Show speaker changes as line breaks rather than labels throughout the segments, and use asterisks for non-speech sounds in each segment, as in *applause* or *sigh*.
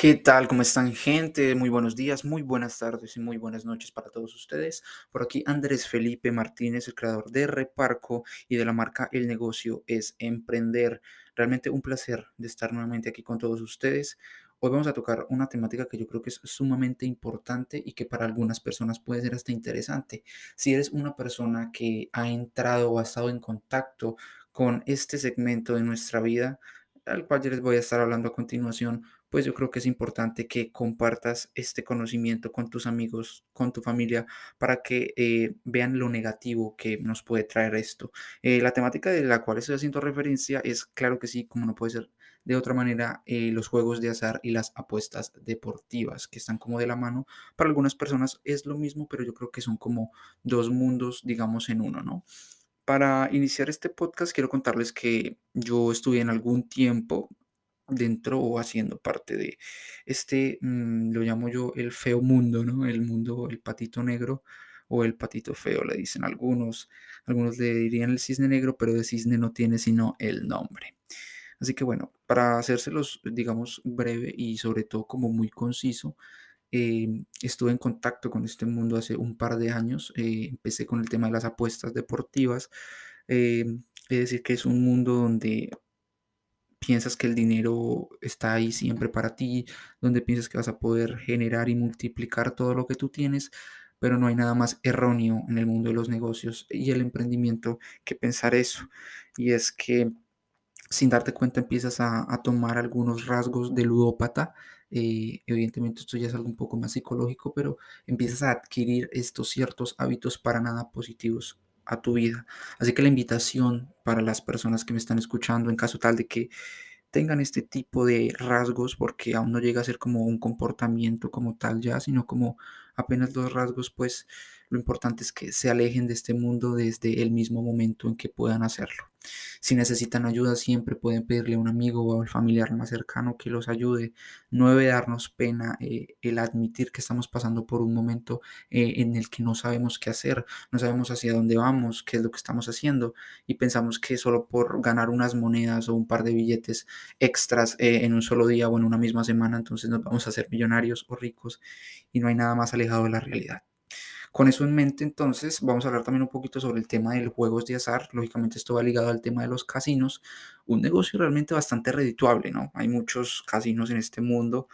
¿Qué tal? ¿Cómo están, gente? Muy buenos días, muy buenas tardes y muy buenas noches para todos ustedes. Por aquí Andrés Felipe Martínez, el creador de Reparco y de la marca El negocio es emprender. Realmente un placer de estar nuevamente aquí con todos ustedes. Hoy vamos a tocar una temática que yo creo que es sumamente importante y que para algunas personas puede ser hasta interesante. Si eres una persona que ha entrado o ha estado en contacto con este segmento de nuestra vida, al cual yo les voy a estar hablando a continuación, pues yo creo que es importante que compartas este conocimiento con tus amigos, con tu familia, para que eh, vean lo negativo que nos puede traer esto. Eh, la temática de la cual estoy haciendo referencia es, claro que sí, como no puede ser de otra manera, eh, los juegos de azar y las apuestas deportivas, que están como de la mano. Para algunas personas es lo mismo, pero yo creo que son como dos mundos, digamos, en uno, ¿no? Para iniciar este podcast quiero contarles que yo estuve en algún tiempo dentro o haciendo parte de este, mm, lo llamo yo el feo mundo, ¿no? El mundo, el patito negro o el patito feo, le dicen algunos. Algunos le dirían el cisne negro, pero de cisne no tiene sino el nombre. Así que bueno, para hacérselos, digamos, breve y sobre todo como muy conciso, Em, estuve en contacto con este mundo hace un par de años. Eh, empecé con el tema de las apuestas deportivas. Em, es decir, que es un mundo donde piensas que el dinero está ahí siempre para ti, donde piensas que vas a poder generar y multiplicar todo lo que tú tienes, pero no hay nada más erróneo en el mundo de los negocios y el emprendimiento que pensar eso. Y es que sin darte cuenta empiezas a, tomar algunos rasgos de ludópata. Eh, evidentemente esto ya es algo un poco más psicológico, pero empiezas a adquirir estos ciertos hábitos para nada positivos a tu vida. Así que la invitación para las personas que me están escuchando, en caso tal de que tengan este tipo de rasgos, porque aún no llega a ser como un comportamiento como tal ya, sino como apenas dos rasgos, pues lo importante es que se alejen de este mundo desde el mismo momento en que puedan hacerlo. Si necesitan ayuda, siempre pueden pedirle a un amigo o al familiar más cercano que los ayude. No debe darnos pena eh, el admitir que estamos pasando por un momento eh, en el que no sabemos qué hacer, no sabemos hacia dónde vamos, qué es lo que estamos haciendo y pensamos que solo por ganar unas monedas o un par de billetes extras eh, en un solo día o en una misma semana, entonces nos vamos a hacer millonarios o ricos y no hay nada más alejado de la realidad. Con eso en mente, entonces, vamos a hablar también un poquito sobre el tema de los juegos de azar. Lógicamente, esto va ligado al tema de los casinos. Un negocio realmente bastante redituable, ¿no? Hay muchos casinos en este mundo.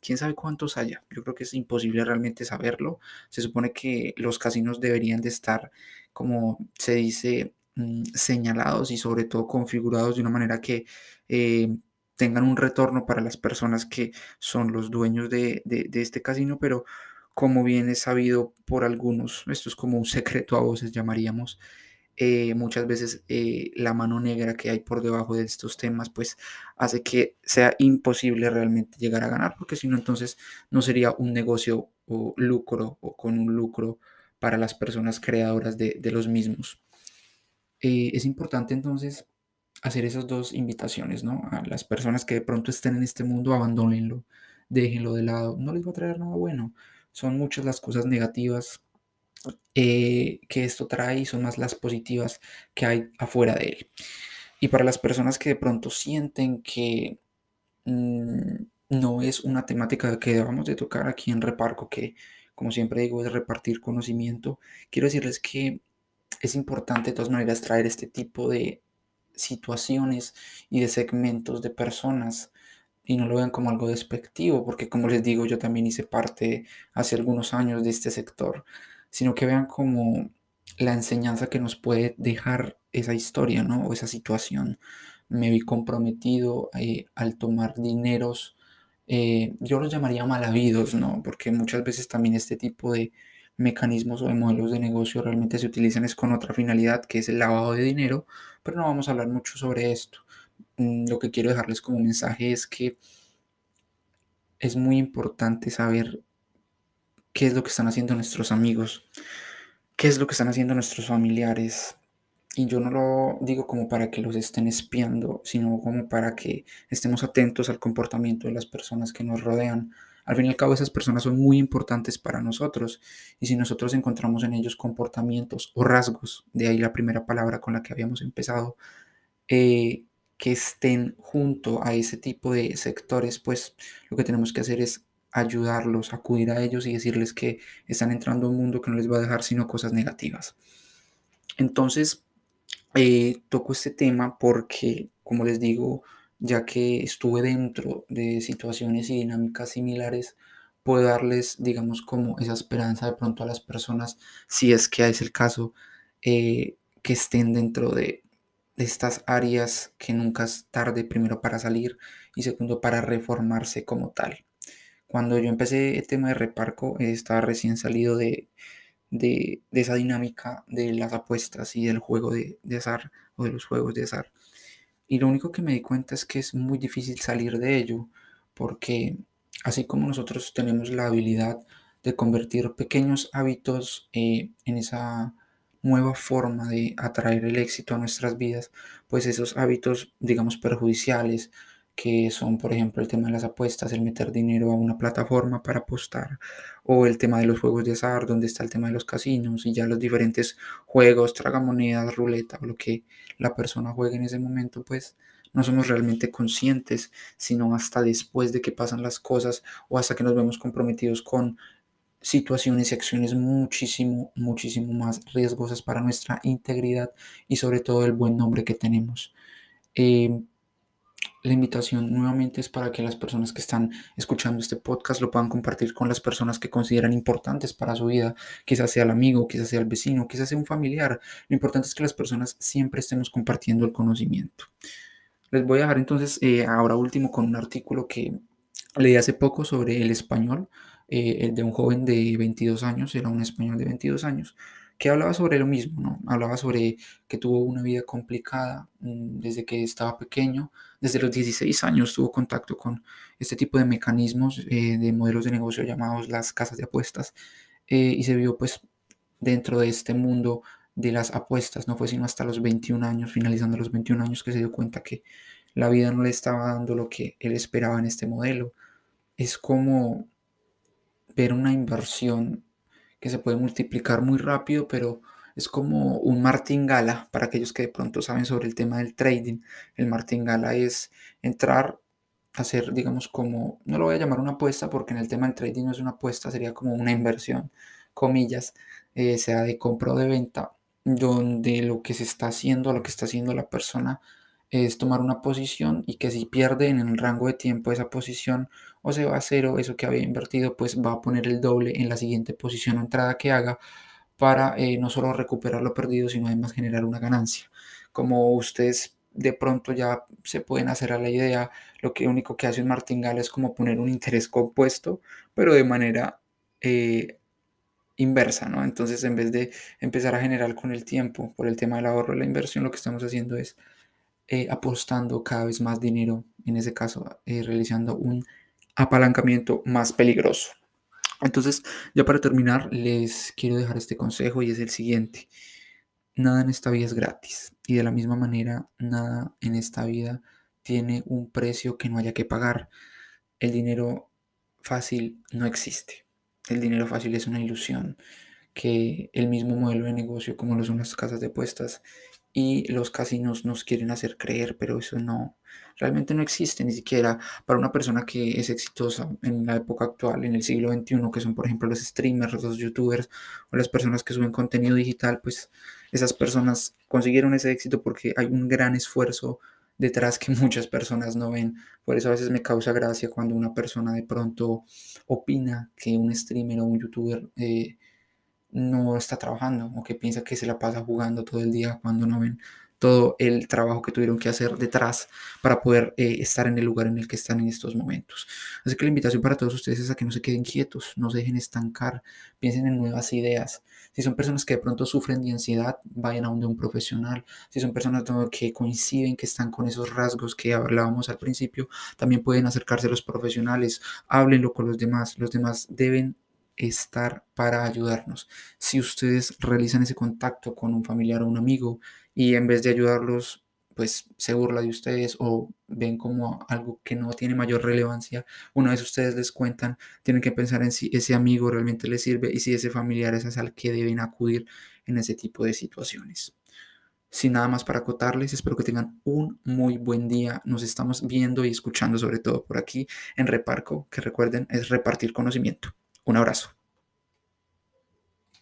¿Quién sabe cuántos haya? Yo creo que es imposible realmente saberlo. Se supone que los casinos deberían de estar, como se dice, mm, señalados y sobre todo configurados de una manera que eh, tengan un retorno para las personas que son los dueños de, de este casino, pero como bien es sabido por algunos, esto es como un secreto a voces llamaríamos, eh, muchas veces eh, la mano negra que hay por debajo de estos temas pues hace que sea imposible realmente llegar a ganar porque si no entonces no sería un negocio o lucro o con un lucro para las personas creadoras de, los mismos. Eh, es importante entonces hacer esas dos invitaciones, ¿no? A las personas que de pronto estén en este mundo, abandónenlo, déjenlo de lado, no les va a traer nada bueno son muchas las cosas negativas eh, que esto trae y son más las positivas que hay afuera de él. Y para las personas que de pronto sienten que mm, no es una temática que debamos de tocar aquí en Reparco, que como siempre digo es repartir conocimiento, quiero decirles que es importante de todas maneras traer este tipo de situaciones y de segmentos de personas y no lo vean como algo despectivo, porque como les digo, yo también hice parte hace algunos años de este sector, sino que vean como la enseñanza que nos puede dejar esa historia, ¿no? O esa situación. Me vi comprometido eh, al tomar dineros, eh, yo los llamaría mal habidos, ¿no? Porque muchas veces también este tipo de mecanismos o de modelos de negocio realmente se utilizan es con otra finalidad, que es el lavado de dinero, pero no vamos a hablar mucho sobre esto. Mm, lo que quiero dejarles como mensaje es que es muy importante saber qué es lo que están haciendo nuestros amigos, qué es lo que están haciendo nuestros familiares. Y yo no lo digo como para que los estén espiando, sino como para que estemos atentos al comportamiento de las personas que nos rodean, Al fin y al cabo, esas personas son muy importantes para nosotros y si nosotros encontramos en ellos comportamientos o rasgos, de ahí la primera palabra con la que habíamos empezado, eh, que estén junto a ese tipo de sectores, pues lo que tenemos que hacer es ayudarlos, acudir a ellos y decirles que están entrando a un mundo que no les va a dejar sino cosas negativas. Entonces, eh, toco este tema porque, como les digo, ya que estuve dentro de situaciones y dinámicas similares, puedo darles, digamos, como esa esperanza de pronto a las personas, si es que es el caso, eh, que estén dentro de, de estas áreas que nunca es tarde, primero para salir y segundo para reformarse como tal. Cuando yo empecé el tema de reparco, estaba recién salido de, de, esa dinámica de las apuestas y del juego de, de azar o de los juegos de azar. Y lo único que me di cuenta es que es muy difícil salir de ello, porque así como nosotros tenemos la habilidad de convertir pequeños hábitos eh, en esa nueva forma de atraer el éxito a nuestras vidas, pues esos hábitos, digamos, perjudiciales, que son, por ejemplo, el tema de las apuestas, el meter dinero a una plataforma para apostar, o el tema de los juegos de azar, donde está el tema de los casinos y ya los diferentes juegos, tragamonedas, ruleta, lo que la persona juegue en ese momento, pues no somos realmente conscientes, sino hasta después de que pasan las cosas o hasta que nos vemos comprometidos con situaciones y acciones muchísimo, muchísimo más riesgosas para nuestra integridad y sobre todo el buen nombre que tenemos. Eh, la invitación nuevamente es para que las personas que están escuchando este podcast lo puedan compartir con las personas que consideran importantes para su vida, quizás sea el amigo, quizás sea el vecino, quizás sea un familiar. Lo importante es que las personas siempre estemos compartiendo el conocimiento. Les voy a dejar entonces eh, ahora último con un artículo que leí hace poco sobre el español, eh, el de un joven de 22 años, era un español de 22 años, que hablaba sobre lo mismo, ¿no? Hablaba sobre que tuvo una vida complicada mm, desde que estaba pequeño, desde los 16 años tuvo contacto con este tipo de mecanismos eh, de modelos de negocio llamados las casas de apuestas eh, y se vio pues dentro de este mundo de las apuestas, no fue sino hasta los 21 años, finalizando los 21 años que se dio cuenta que la vida no le estaba dando lo que él esperaba en este modelo. Es como ver una inversión que se puede multiplicar muy rápido, pero es como un martingala para aquellos que de pronto saben sobre el tema del trading. El martingala es entrar, hacer, digamos, como, no lo voy a llamar una apuesta porque en el tema del trading no es una apuesta, sería como una inversión, comillas, eh, sea de compra o de venta, donde lo que se está haciendo, lo que está haciendo la persona es tomar una posición y que si pierde en el rango de tiempo esa posición o se va a cero, eso que había invertido, pues va a poner el doble en la siguiente posición o entrada que haga para eh, no solo recuperar lo perdido, sino además generar una ganancia. Como ustedes de pronto ya se pueden hacer a la idea, lo que único que hace un martingale es como poner un interés compuesto, pero de manera eh, inversa, ¿no? Entonces, en vez de empezar a generar con el tiempo, por el tema del ahorro, la inversión, lo que estamos haciendo es eh, apostando cada vez más dinero, en ese caso eh, realizando un apalancamiento más peligroso. Entonces, ya para terminar, les quiero dejar este consejo y es el siguiente. Nada en esta vida es gratis y de la misma manera, nada en esta vida tiene un precio que no haya que pagar. El dinero fácil no existe. El dinero fácil es una ilusión que el mismo modelo de negocio como lo son las casas de apuestas y los casinos nos quieren hacer creer, pero eso no, realmente no existe ni siquiera para una persona que es exitosa en la época actual, en el siglo XXI, que son por ejemplo los streamers, los youtubers o las personas que suben contenido digital, pues esas personas consiguieron ese éxito porque hay un gran esfuerzo detrás que *laughs* muchas personas no ven. Por eso a veces me causa gracia cuando una persona de pronto opina que un streamer o un youtuber eh, no está trabajando o que piensa que se la pasa jugando todo el día cuando no ven todo el trabajo que tuvieron que hacer detrás para poder eh, estar en el lugar en el que están en estos momentos. Así que la invitación para todos ustedes es a que no se queden quietos, no se dejen estancar, piensen en nuevas ideas. Si son personas que de pronto sufren de ansiedad, vayan a donde un profesional. Si son personas que coinciden, que están con esos rasgos que hablábamos al principio, también pueden acercarse a los profesionales, háblenlo con los demás. Los demás deben estar para ayudarnos. Si ustedes realizan ese contacto con un familiar o un amigo y en vez de ayudarlos pues se burla de ustedes o ven como algo que no tiene mayor relevancia, una vez ustedes les cuentan, tienen que pensar en si ese amigo realmente les sirve y si ese familiar es al que deben acudir en ese tipo de situaciones. Sin nada más para acotarles, espero que tengan un muy buen día. Nos estamos viendo y escuchando sobre todo por aquí en Reparco, que recuerden es repartir conocimiento. Un abrazo.